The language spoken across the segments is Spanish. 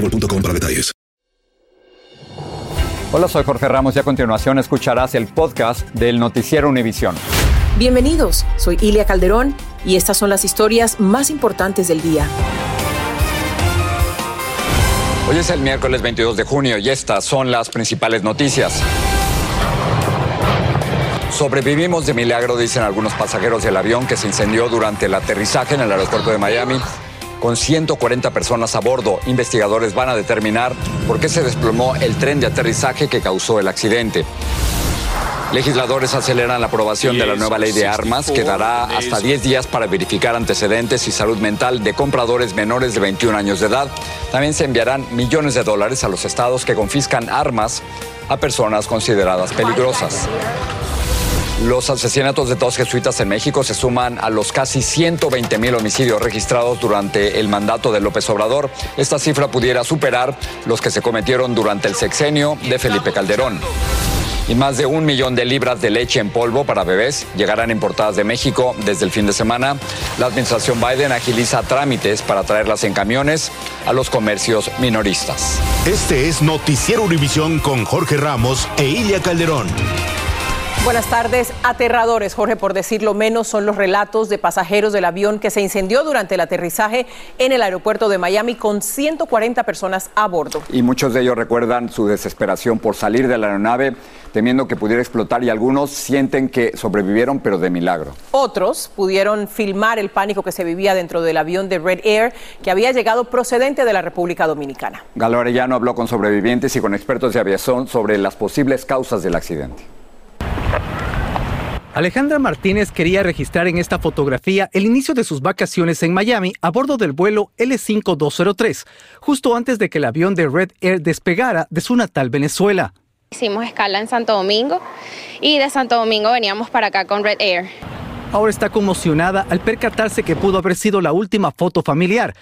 boostmobile.com para detalles. Hola, soy Jorge Ramos y a continuación escucharás el podcast del Noticiero Univisión. Bienvenidos, soy Ilia Calderón y estas son las historias más importantes del día. Hoy es el miércoles 22 de junio y estas son las principales noticias. Sobrevivimos de milagro, dicen algunos pasajeros del avión que se incendió durante el aterrizaje en el aeropuerto de Miami con 140 personas a bordo. Investigadores van a determinar por qué se desplomó el tren de aterrizaje que causó el accidente. Legisladores aceleran la aprobación de la nueva ley de armas que dará hasta 10 días para verificar antecedentes y salud mental de compradores menores de 21 años de edad. También se enviarán millones de dólares a los estados que confiscan armas a personas consideradas peligrosas. Los asesinatos de dos jesuitas en México se suman a los casi 120 mil homicidios registrados durante el mandato de López Obrador. Esta cifra pudiera superar los que se cometieron durante el sexenio de Felipe Calderón. Y más de un millón de libras de leche en polvo para bebés llegarán importadas de México desde el fin de semana. La administración Biden agiliza trámites para traerlas en camiones a los comercios minoristas. Este es Noticiero Univisión con Jorge Ramos e Ilia Calderón. Buenas tardes. Aterradores, Jorge, por decirlo menos, son los relatos de pasajeros del avión que se incendió durante el aterrizaje en el aeropuerto de Miami con 140 personas a bordo. Y muchos de ellos recuerdan su desesperación por salir de la aeronave temiendo que pudiera explotar y algunos sienten que sobrevivieron pero de milagro. Otros pudieron filmar el pánico que se vivía dentro del avión de Red Air que había llegado procedente de la República Dominicana. Galo Arellano habló con sobrevivientes y con expertos de aviación sobre las posibles causas del accidente. Alejandra Martínez quería registrar en esta fotografía el inicio de sus vacaciones en Miami a bordo del vuelo L5203, justo antes de que el avión de Red Air despegara de su natal Venezuela. Hicimos escala en Santo Domingo y de Santo Domingo veníamos para acá con Red Air. Ahora está conmocionada al percatarse que pudo haber sido la última foto familiar,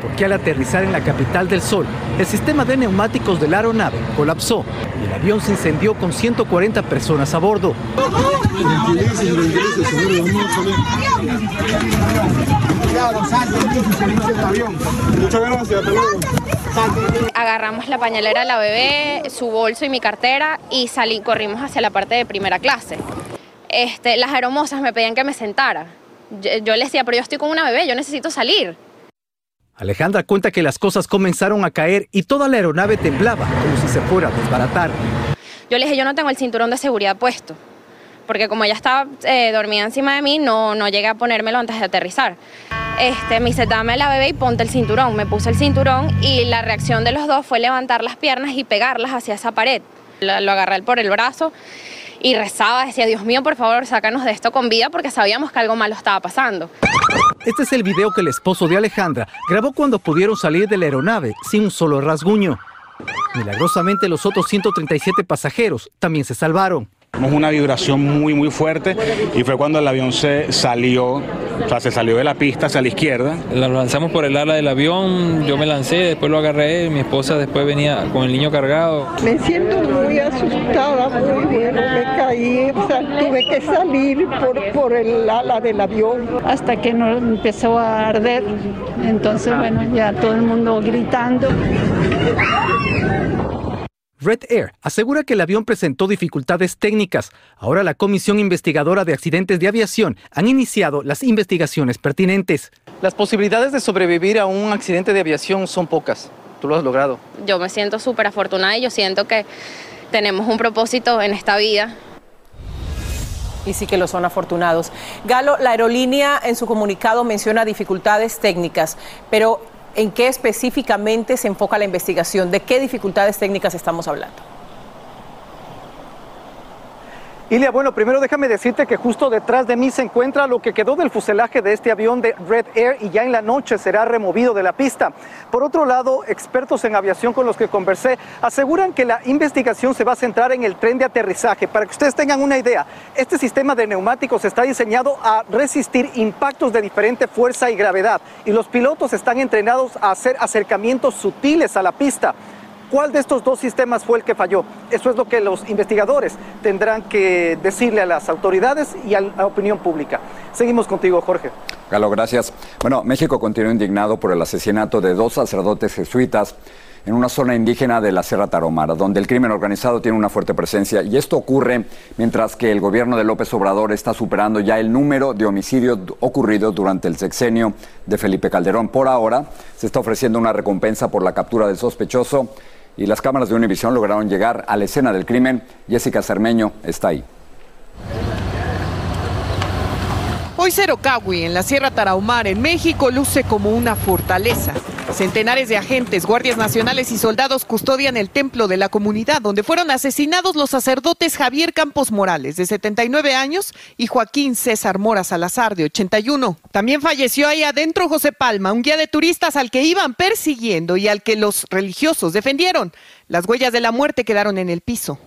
porque al aterrizar en la capital del Sol, el sistema de neumáticos de la aeronave colapsó y el avión se incendió con 140 personas a bordo. Agarramos la pañalera de la bebé, su bolso y mi cartera y salí, corrimos hacia la parte de primera clase. Este, las aeromosas me pedían que me sentara. Yo, yo les decía, pero yo estoy con una bebé, yo necesito salir. Alejandra cuenta que las cosas comenzaron a caer y toda la aeronave temblaba como si se fuera a desbaratar. Yo le dije, yo no tengo el cinturón de seguridad puesto, porque como ella estaba eh, dormida encima de mí, no, no llegué a ponérmelo antes de aterrizar. Este, me dice, dame la bebé y ponte el cinturón. Me puse el cinturón y la reacción de los dos fue levantar las piernas y pegarlas hacia esa pared. Lo, lo agarré por el brazo y rezaba, decía, Dios mío, por favor, sácanos de esto con vida porque sabíamos que algo malo estaba pasando. Este es el video que el esposo de Alejandra grabó cuando pudieron salir de la aeronave sin un solo rasguño. Milagrosamente los otros 137 pasajeros también se salvaron. Una vibración muy muy fuerte y fue cuando el avión se salió, o sea, se salió de la pista hacia la izquierda. La lanzamos por el ala del avión, yo me lancé, después lo agarré, mi esposa después venía con el niño cargado. Me siento muy asustada, muy bien, me caí, o sea, tuve que salir por, por el ala del avión. Hasta que no empezó a arder, entonces bueno, ya todo el mundo gritando. Red Air asegura que el avión presentó dificultades técnicas. Ahora la Comisión Investigadora de Accidentes de Aviación han iniciado las investigaciones pertinentes. Las posibilidades de sobrevivir a un accidente de aviación son pocas. Tú lo has logrado. Yo me siento súper afortunada y yo siento que tenemos un propósito en esta vida. Y sí que lo son afortunados. Galo, la aerolínea en su comunicado menciona dificultades técnicas, pero ¿en qué específicamente se enfoca la investigación? ¿De qué dificultades técnicas estamos hablando? Ilia, bueno, primero déjame decirte que justo detrás de mí se encuentra lo que quedó del fuselaje de este avión de Red Air y ya en la noche será removido de la pista. Por otro lado, expertos en aviación con los que conversé aseguran que la investigación se va a centrar en el tren de aterrizaje. Para que ustedes tengan una idea, este sistema de neumáticos está diseñado a resistir impactos de diferente fuerza y gravedad y los pilotos están entrenados a hacer acercamientos sutiles a la pista. ¿Cuál de estos dos sistemas fue el que falló? Eso es lo que los investigadores tendrán que decirle a las autoridades y a la opinión pública. Seguimos contigo, Jorge. Galo, gracias. Bueno, México continúa indignado por el asesinato de dos sacerdotes jesuitas en una zona indígena de la Sierra Tarahumara, donde el crimen organizado tiene una fuerte presencia. Y esto ocurre mientras que el gobierno de López Obrador está superando ya el número de homicidios ocurridos durante el sexenio de Felipe Calderón. Por ahora, se está ofreciendo una recompensa por la captura del sospechoso y las cámaras de Univisión lograron llegar a la escena del crimen. Jessica Cermeño está ahí. Hoy Cerocahui, en la Sierra Tarahumara, en México, luce como una fortaleza. Centenares de agentes, guardias nacionales y soldados custodian el templo de la comunidad donde fueron asesinados los sacerdotes Javier Campos Morales, de 79 años, y Joaquín César Mora Salazar, de 81. También falleció ahí adentro José Palma, un guía de turistas al que iban persiguiendo y al que los religiosos defendieron. Las huellas de la muerte quedaron en el piso.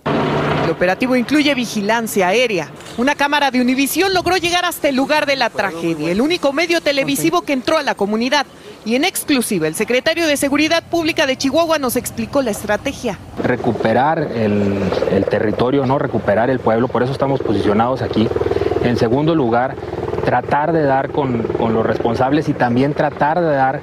El operativo incluye vigilancia aérea. Una cámara de Univisión logró llegar hasta el lugar de la tragedia, el único medio televisivo que entró a la comunidad. Y en exclusiva, el secretario de Seguridad Pública de Chihuahua nos explicó la estrategia. Recuperar el, el territorio, no recuperar el pueblo, por eso estamos posicionados aquí. En segundo lugar, tratar de dar con, con los responsables y también tratar de dar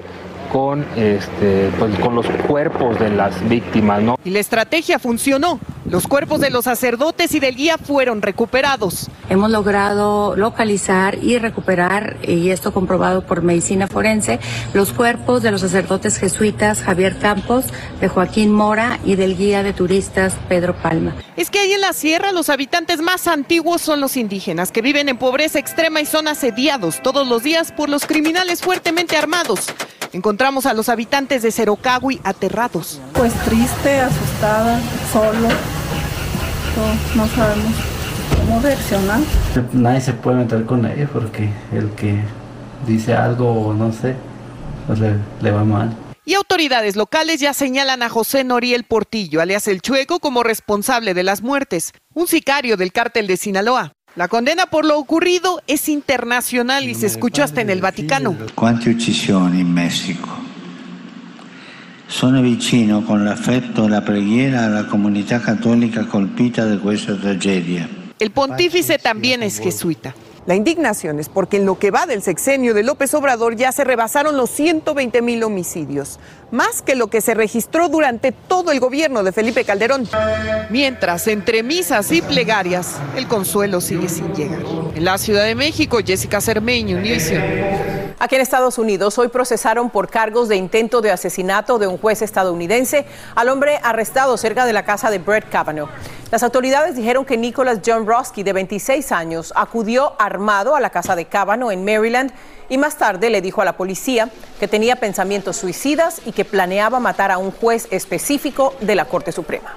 con, este, pues, con los cuerpos de las víctimas. ¿no? Y la estrategia funcionó. Los cuerpos de los sacerdotes y del guía fueron recuperados. Hemos logrado localizar y recuperar, y esto comprobado por medicina forense, los cuerpos de los sacerdotes jesuitas Javier Campos, de Joaquín Mora y del guía de turistas Pedro Palma. Es que ahí en la sierra los habitantes más antiguos son los indígenas, que viven en pobreza extrema y son asediados todos los días por los criminales fuertemente armados. Encontramos a los habitantes de Cerocagui aterrados. Pues triste, asustada, solo. No, no sabemos cómo reaccionar. Nadie se puede meter con ellos porque el que dice algo, no sé, pues le, le va mal. Y autoridades locales ya señalan a José Noriel Portillo, alias El Chueco, como responsable de las muertes, un sicario del cártel de Sinaloa. La condena por lo ocurrido es internacional y se escuchó hasta en el Vaticano. Quante uccisioni in Messico. Sono vicino con l'affetto e la preghiera alla comunità cattolica colpita da questa tragedia. El pontífice también es jesuita. La indignación es porque en lo que va del sexenio de López Obrador ya se rebasaron los 120 mil homicidios, más que lo que se registró durante todo el gobierno de Felipe Calderón. Mientras, entre misas y plegarias, el consuelo sigue sin llegar. En la Ciudad de México, Jessica Cermeño, Univision. Aquí en Estados Unidos hoy procesaron por cargos de intento de asesinato de un juez estadounidense al hombre arrestado cerca de la casa de Brett Kavanaugh. Las autoridades dijeron que Nicholas John Roski, de 26 años, acudió armado a la casa de Kavanaugh en Maryland y más tarde le dijo a la policía que tenía pensamientos suicidas y que planeaba matar a un juez específico de la Corte Suprema.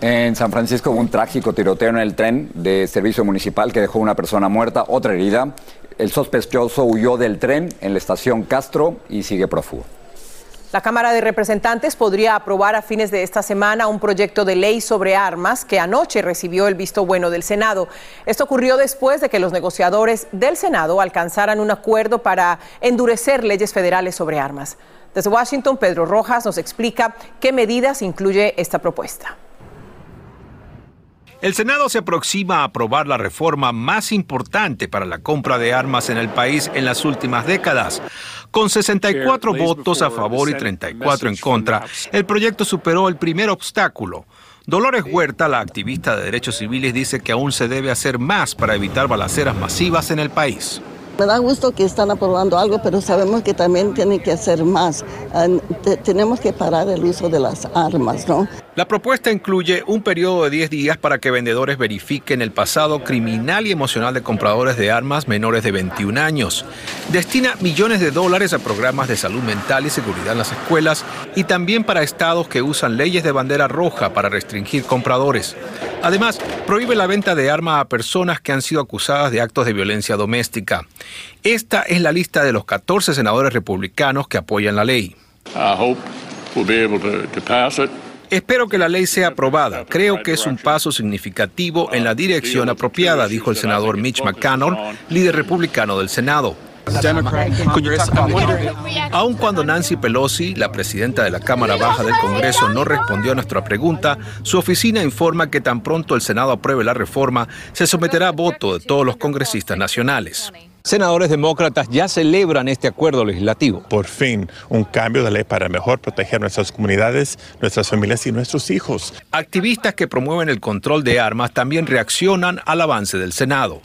En San Francisco hubo un trágico tiroteo en el tren de servicio municipal que dejó una persona muerta, otra herida. El sospechoso huyó del tren en la estación Castro y sigue prófugo. La Cámara de Representantes podría aprobar a fines de esta semana un proyecto de ley sobre armas que anoche recibió el visto bueno del Senado. Esto ocurrió después de que los negociadores del Senado alcanzaran un acuerdo para endurecer leyes federales sobre armas. Desde Washington, Pedro Rojas nos explica qué medidas incluye esta propuesta. El Senado se aproxima a aprobar la reforma más importante para la compra de armas en el país en las últimas décadas. Con 64 votos a favor y 34 en contra, el proyecto superó el primer obstáculo. Dolores Huerta, la activista de derechos civiles, dice que aún se debe hacer más para evitar balaceras masivas en el país. Me da gusto que están aprobando algo, pero sabemos que también tienen que hacer más. Ah, tenemos que parar el uso de las armas, ¿no? La propuesta incluye un periodo de 10 días para que vendedores verifiquen el pasado criminal y emocional de compradores de armas menores de 21 años. Destina millones de dólares a programas de salud mental y seguridad en las escuelas y también para estados que usan leyes de bandera roja para restringir compradores. Además, prohíbe la venta de armas a personas que han sido acusadas de actos de violencia doméstica. Esta es la lista de los 14 senadores republicanos que apoyan la ley. Espero que la ley sea aprobada. Creo que es un paso significativo en la dirección apropiada, dijo el senador Mitch McConnell, líder republicano del Senado. Aun cuando Nancy Pelosi, la presidenta de la Cámara Baja del Congreso, no respondió a nuestra pregunta, su oficina informa que tan pronto el Senado apruebe la reforma, se someterá a voto de todos los congresistas nacionales. Senadores demócratas ya celebran este acuerdo legislativo. Por fin, un cambio de ley para mejor proteger nuestras comunidades, nuestras familias y nuestros hijos. Activistas que promueven el control de armas también reaccionan al avance del Senado.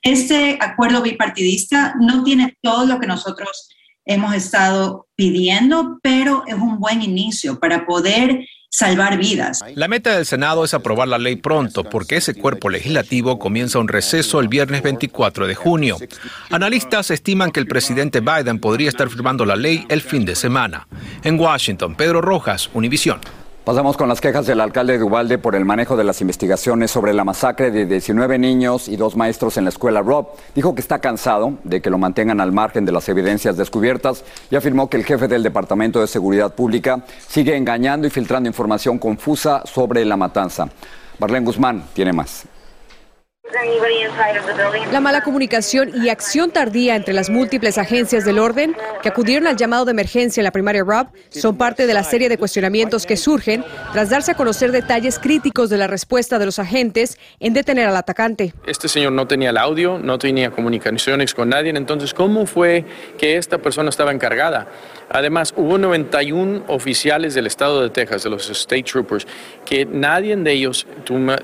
Este acuerdo bipartidista no tiene todo lo que nosotros hemos estado pidiendo, pero es un buen inicio para poder salvar vidas. La meta del Senado es aprobar la ley pronto porque ese cuerpo legislativo comienza un receso el viernes 24 de junio. Analistas estiman que el presidente Biden podría estar firmando la ley el fin de semana. En Washington, Pedro Rojas, Univisión. Pasamos con las quejas del alcalde de Ubalde por el manejo de las investigaciones sobre la masacre de 19 niños y dos maestros en la escuela Rob. Dijo que está cansado de que lo mantengan al margen de las evidencias descubiertas y afirmó que el jefe del Departamento de Seguridad Pública sigue engañando y filtrando información confusa sobre la matanza. Marlene Guzmán tiene más. La mala comunicación y acción tardía entre las múltiples agencias del orden que acudieron al llamado de emergencia en la primaria Rob son parte de la serie de cuestionamientos que surgen tras darse a conocer detalles críticos de la respuesta de los agentes en detener al atacante. Este señor no tenía el audio, no tenía comunicaciones con nadie, entonces ¿cómo fue que esta persona estaba encargada? Además, hubo 91 oficiales del estado de Texas, de los State Troopers, que nadie de ellos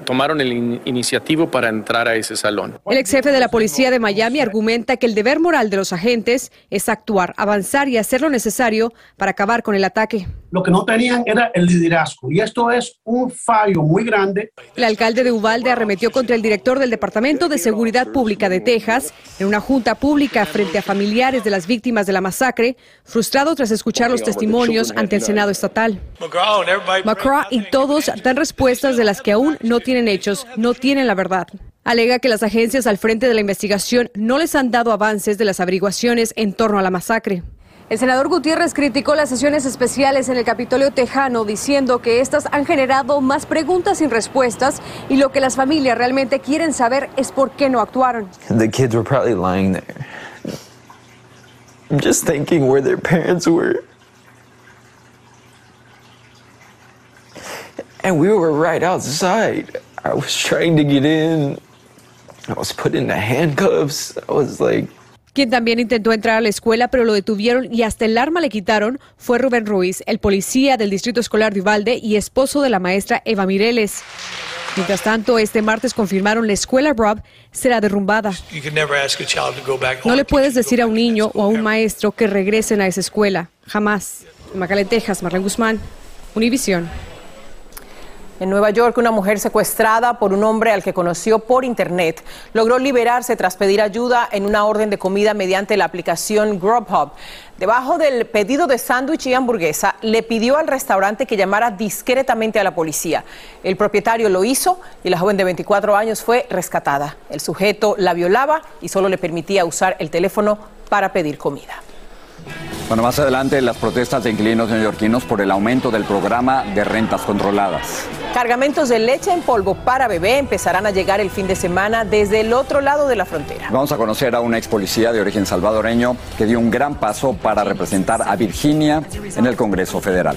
tomaron el iniciativo para entrar a ese salón. El ex jefe de la policía de Miami argumenta que el deber moral de los agentes es actuar, avanzar y hacer lo necesario para acabar con el ataque. Lo que no tenían era el liderazgo y esto es un fallo muy grande. El alcalde de Uvalde arremetió contra el director del Departamento de Seguridad Pública de Texas en una junta pública frente a familiares de las víctimas de la masacre, frustrado tras escuchar los testimonios ante el Senado estatal. McCraw y todos dan respuestas de las que aún no tienen hechos, no tienen la verdad. Alega que las agencias al frente de la investigación no les han dado avances de las averiguaciones en torno a la masacre. El senador Gutiérrez criticó las sesiones especiales en el Capitolio Tejano, diciendo que estas han generado más preguntas sin respuestas y lo que las familias realmente quieren saber es por qué no actuaron. The kids were probably lying there. I'm just thinking where their parents were. And we were right outside. I was trying to get in. I was put in the handcuffs. I was like, quien también intentó entrar a la escuela, pero lo detuvieron y hasta el arma le quitaron, fue Rubén Ruiz, el policía del Distrito Escolar de Uvalde y esposo de la maestra Eva Mireles. Mientras tanto, este martes confirmaron la escuela Rob será derrumbada. No le puedes decir a un niño o a un maestro que regresen a esa escuela. Jamás. En Texas, Marlene Guzmán, Univisión. En Nueva York, una mujer secuestrada por un hombre al que conoció por internet logró liberarse tras pedir ayuda en una orden de comida mediante la aplicación Grubhub. Debajo del pedido de sándwich y hamburguesa, le pidió al restaurante que llamara discretamente a la policía. El propietario lo hizo y la joven de 24 años fue rescatada. El sujeto la violaba y solo le permitía usar el teléfono para pedir comida. Bueno, más adelante las protestas de inquilinos neoyorquinos por el aumento del programa de rentas controladas. Cargamentos de leche en polvo para bebé empezarán a llegar el fin de semana desde el otro lado de la frontera. Vamos a conocer a una ex policía de origen salvadoreño que dio un gran paso para representar a Virginia en el Congreso Federal.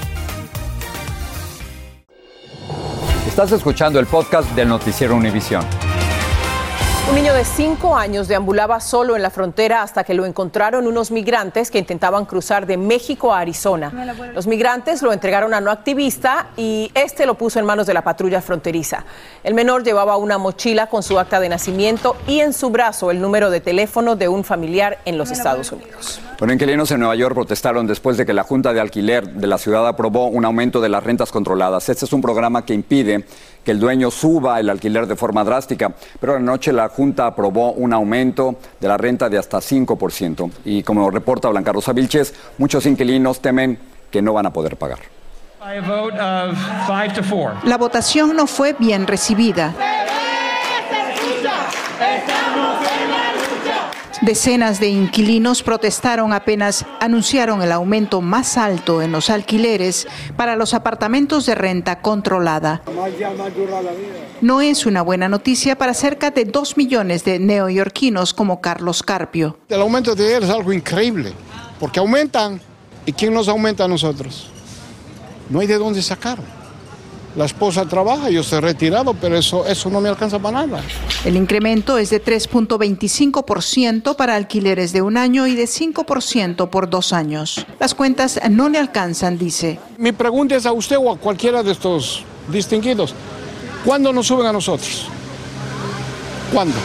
Estás escuchando el podcast del noticiero Univisión. Un niño de 5 años deambulaba solo en la frontera hasta que lo encontraron unos migrantes que intentaban cruzar de México a Arizona. Los migrantes lo entregaron a no activista y este lo puso en manos de la patrulla fronteriza. El menor llevaba una mochila con su acta de nacimiento y en su brazo el número de teléfono de un familiar en los Estados Unidos. Bueno, inquilinos en Nueva York protestaron después de que la Junta de Alquiler de la ciudad aprobó un aumento de las rentas controladas. Este es un programa que impide que el dueño suba el alquiler de forma drástica, pero anoche la Junta aprobó un aumento de la renta de hasta 5%. Y como reporta Blanca Rosa Vilches, muchos inquilinos temen que no van a poder pagar. La votación no fue bien recibida. Decenas de inquilinos protestaron apenas anunciaron el aumento más alto en los alquileres para los apartamentos de renta controlada. No es una buena noticia para cerca de dos millones de neoyorquinos como Carlos Carpio. El aumento de ayer es algo increíble, porque aumentan. ¿Y quién nos aumenta a nosotros? No hay de dónde sacar. La esposa trabaja, yo estoy retirado, pero eso, eso no me alcanza para nada. El incremento es de 3.25% para alquileres de un año y de 5% por dos años. Las cuentas no le alcanzan, dice. Mi pregunta es a usted o a cualquiera de estos distinguidos. ¿Cuándo nos suben a nosotros? ¿Cuándo?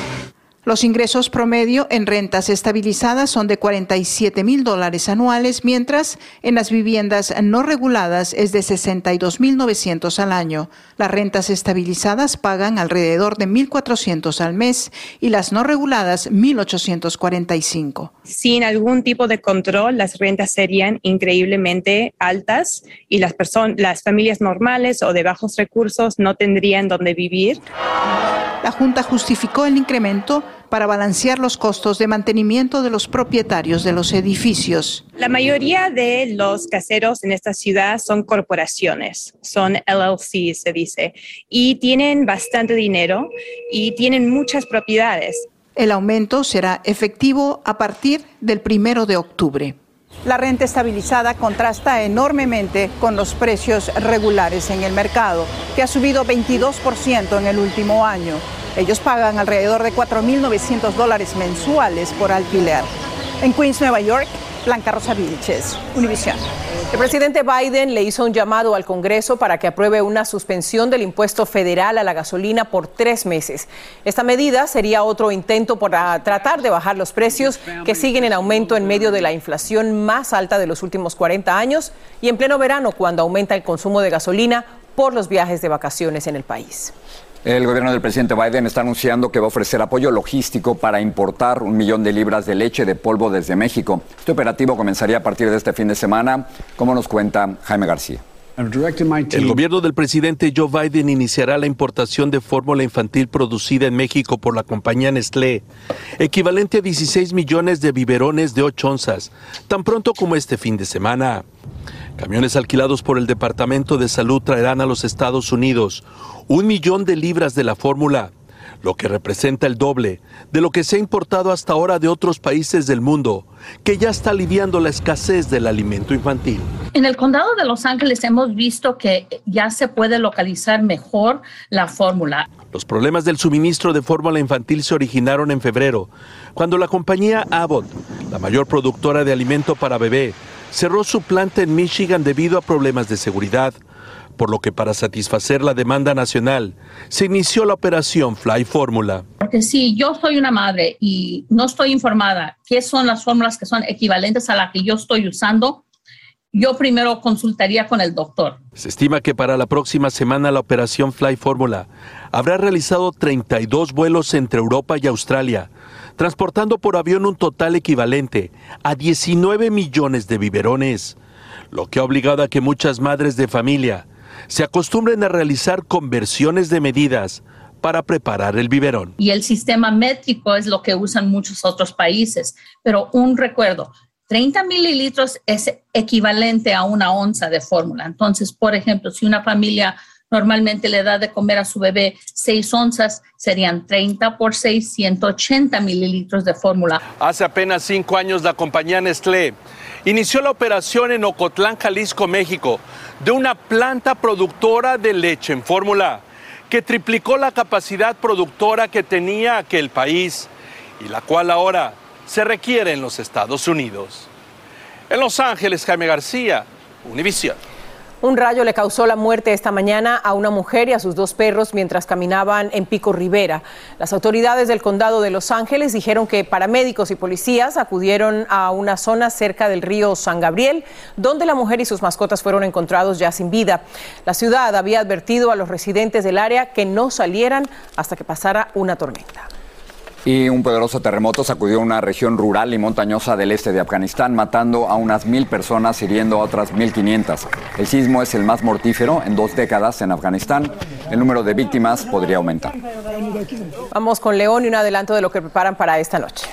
Los ingresos promedio en rentas estabilizadas son de 47 mil dólares anuales, mientras en las viviendas no reguladas es de 62 mil 900 al año. Las rentas estabilizadas pagan alrededor de 1.400 al mes y las no reguladas 1.845. Sin algún tipo de control, las rentas serían increíblemente altas y las, las familias normales o de bajos recursos no tendrían donde vivir. La Junta justificó el incremento para balancear los costos de mantenimiento de los propietarios de los edificios. La mayoría de los caseros en esta ciudad son corporaciones, son LLC, se dice, y tienen bastante dinero y tienen muchas propiedades. El aumento será efectivo a partir del primero de octubre. La renta estabilizada contrasta enormemente con los precios regulares en el mercado, que ha subido 22% en el último año. Ellos pagan alrededor de 4.900 dólares mensuales por alquiler. En Queens, Nueva York, Blanca Rosa Vilches, Univision. El presidente Biden le hizo un llamado al Congreso para que apruebe una suspensión del impuesto federal a la gasolina por tres meses. Esta medida sería otro intento para tratar de bajar los precios que siguen en aumento en medio de la inflación más alta de los últimos 40 años y en pleno verano cuando aumenta el consumo de gasolina por los viajes de vacaciones en el país. El gobierno del presidente Biden está anunciando que va a ofrecer apoyo logístico para importar un millón de libras de leche de polvo desde México. Este operativo comenzaría a partir de este fin de semana, como nos cuenta Jaime García. El gobierno del presidente Joe Biden iniciará la importación de fórmula infantil producida en México por la compañía Nestlé, equivalente a 16 millones de biberones de 8 onzas, tan pronto como este fin de semana. Camiones alquilados por el Departamento de Salud traerán a los Estados Unidos un millón de libras de la fórmula, lo que representa el doble de lo que se ha importado hasta ahora de otros países del mundo, que ya está aliviando la escasez del alimento infantil. En el condado de Los Ángeles hemos visto que ya se puede localizar mejor la fórmula. Los problemas del suministro de fórmula infantil se originaron en febrero, cuando la compañía Abbott, la mayor productora de alimento para bebé, cerró su planta en Michigan debido a problemas de seguridad por lo que para satisfacer la demanda nacional se inició la operación Fly Fórmula. Porque si yo soy una madre y no estoy informada qué son las fórmulas que son equivalentes a la que yo estoy usando, yo primero consultaría con el doctor. Se estima que para la próxima semana la operación Fly Fórmula habrá realizado 32 vuelos entre Europa y Australia, transportando por avión un total equivalente a 19 millones de biberones, lo que ha obligado a que muchas madres de familia se acostumbren a realizar conversiones de medidas para preparar el biberón. Y el sistema métrico es lo que usan muchos otros países. Pero un recuerdo, 30 mililitros es equivalente a una onza de fórmula. Entonces, por ejemplo, si una familia normalmente le da de comer a su bebé 6 onzas, serían 30 por 6, 180 mililitros de fórmula. Hace apenas cinco años la compañía Nestlé inició la operación en Ocotlán, Jalisco, México, de una planta productora de leche en fórmula que triplicó la capacidad productora que tenía aquel país y la cual ahora se requiere en los Estados Unidos. En Los Ángeles, Jaime García, Univisión. Un rayo le causó la muerte esta mañana a una mujer y a sus dos perros mientras caminaban en Pico Rivera. Las autoridades del condado de Los Ángeles dijeron que paramédicos y policías acudieron a una zona cerca del río San Gabriel, donde la mujer y sus mascotas fueron encontrados ya sin vida. La ciudad había advertido a los residentes del área que no salieran hasta que pasara una tormenta. Y un poderoso terremoto sacudió una región rural y montañosa del este de Afganistán, matando a unas mil personas, hiriendo a otras mil quinientas. El sismo es el más mortífero en dos décadas en Afganistán. El número de víctimas podría aumentar. Vamos con León y un adelanto de lo que preparan para esta noche.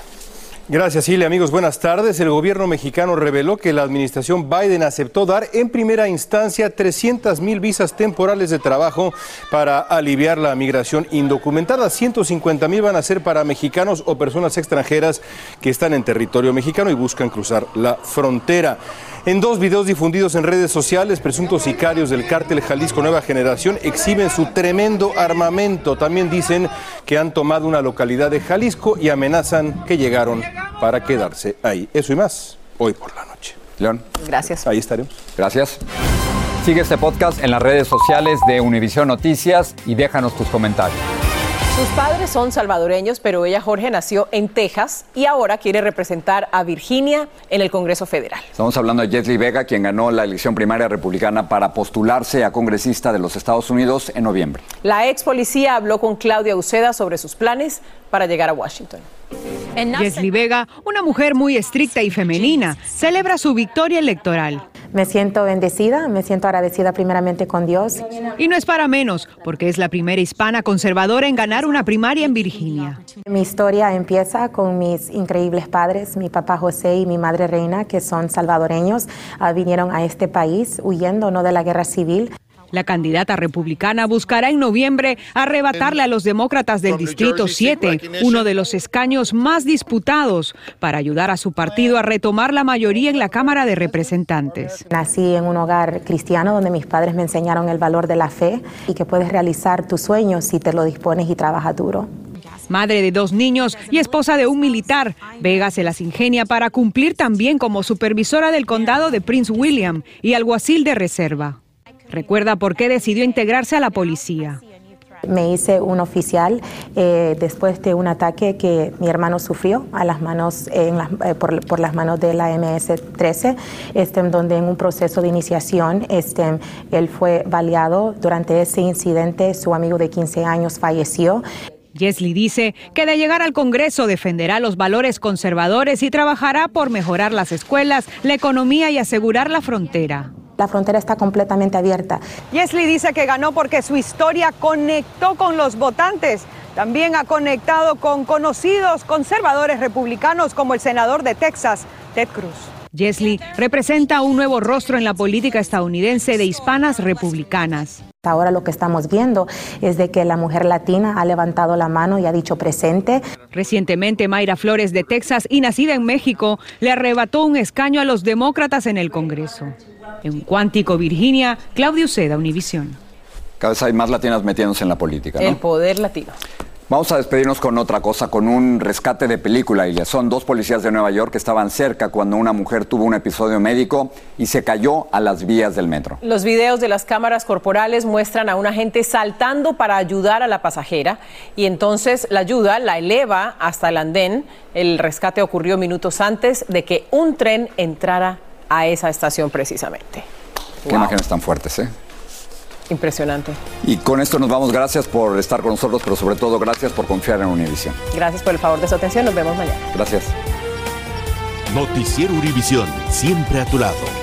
Gracias, Silvia. Amigos, buenas tardes. El gobierno mexicano reveló que la administración Biden aceptó dar en primera instancia 300 mil visas temporales de trabajo para aliviar la migración indocumentada. 150 mil van a ser para mexicanos o personas extranjeras que están en territorio mexicano y buscan cruzar la frontera. En dos videos difundidos en redes sociales, presuntos sicarios del cártel Jalisco Nueva Generación exhiben su tremendo armamento. También dicen que han tomado una localidad de Jalisco y amenazan que llegaron para quedarse ahí. Eso y más, hoy por la noche. León. Gracias. Ahí estaremos. Gracias. Sigue este podcast en las redes sociales de Univision Noticias y déjanos tus comentarios. Sus padres son salvadoreños, pero ella, Jorge, nació en Texas y ahora quiere representar a Virginia en el Congreso Federal. Estamos hablando de Jesly Vega, quien ganó la elección primaria republicana para postularse a congresista de los Estados Unidos en noviembre. La ex policía habló con Claudia Uceda sobre sus planes para llegar a Washington. Jesly Vega, una mujer muy estricta y femenina, celebra su victoria electoral. Me siento bendecida, me siento agradecida primeramente con Dios. Y no es para menos, porque es la primera hispana conservadora en ganar una primaria en Virginia. Mi historia empieza con mis increíbles padres, mi papá José y mi madre Reina, que son salvadoreños, ah, vinieron a este país huyendo no de la guerra civil. La candidata republicana buscará en noviembre arrebatarle a los demócratas del Distrito 7 uno de los escaños más disputados para ayudar a su partido a retomar la mayoría en la Cámara de Representantes. Nací en un hogar cristiano donde mis padres me enseñaron el valor de la fe y que puedes realizar tus sueños si te lo dispones y trabajas duro. Madre de dos niños y esposa de un militar, Vega se las ingenia para cumplir también como supervisora del condado de Prince William y alguacil de reserva. Recuerda por qué decidió integrarse a la policía. Me hice un oficial eh, después de un ataque que mi hermano sufrió a las manos, en las- eh, por, por las manos de la MS-13, este, en donde en un proceso de iniciación este, él fue baleado. Durante ese incidente su amigo de 15 años falleció. Jesly dice que de llegar al Congreso defenderá los valores conservadores y trabajará por mejorar las escuelas, la economía y asegurar la frontera. La frontera está completamente abierta. Yesley dice que ganó porque su historia conectó con los votantes. También ha conectado con conocidos conservadores republicanos como el senador de Texas, Ted Cruz. Jesly representa un nuevo rostro en la política estadounidense de hispanas republicanas. Ahora lo que estamos viendo es de que la mujer latina ha levantado la mano y ha dicho presente. Recientemente, Mayra Flores de Texas y nacida en México le arrebató un escaño a los demócratas en el Congreso. En Cuántico, Virginia, Claudio Seda, Univisión. Cada vez hay más latinas metiéndose en la política, ¿no? El poder latino. Vamos a despedirnos con otra cosa, con un rescate de película, Ilia. Son dos policías de Nueva York que estaban cerca cuando una mujer tuvo un episodio médico y se cayó a las vías del metro. Los videos de las cámaras corporales muestran a un agente saltando para ayudar a la pasajera y entonces la ayuda la eleva hasta el andén. El rescate ocurrió minutos antes de que un tren entrara a esa estación precisamente. Qué imágenes tan fuertes, ¿eh? Impresionante. Y con esto nos vamos. Gracias por estar con nosotros, pero sobre todo gracias por confiar en Univision. Gracias por el favor de su atención. Nos vemos mañana. Gracias. Noticiero Univisión, siempre a tu lado.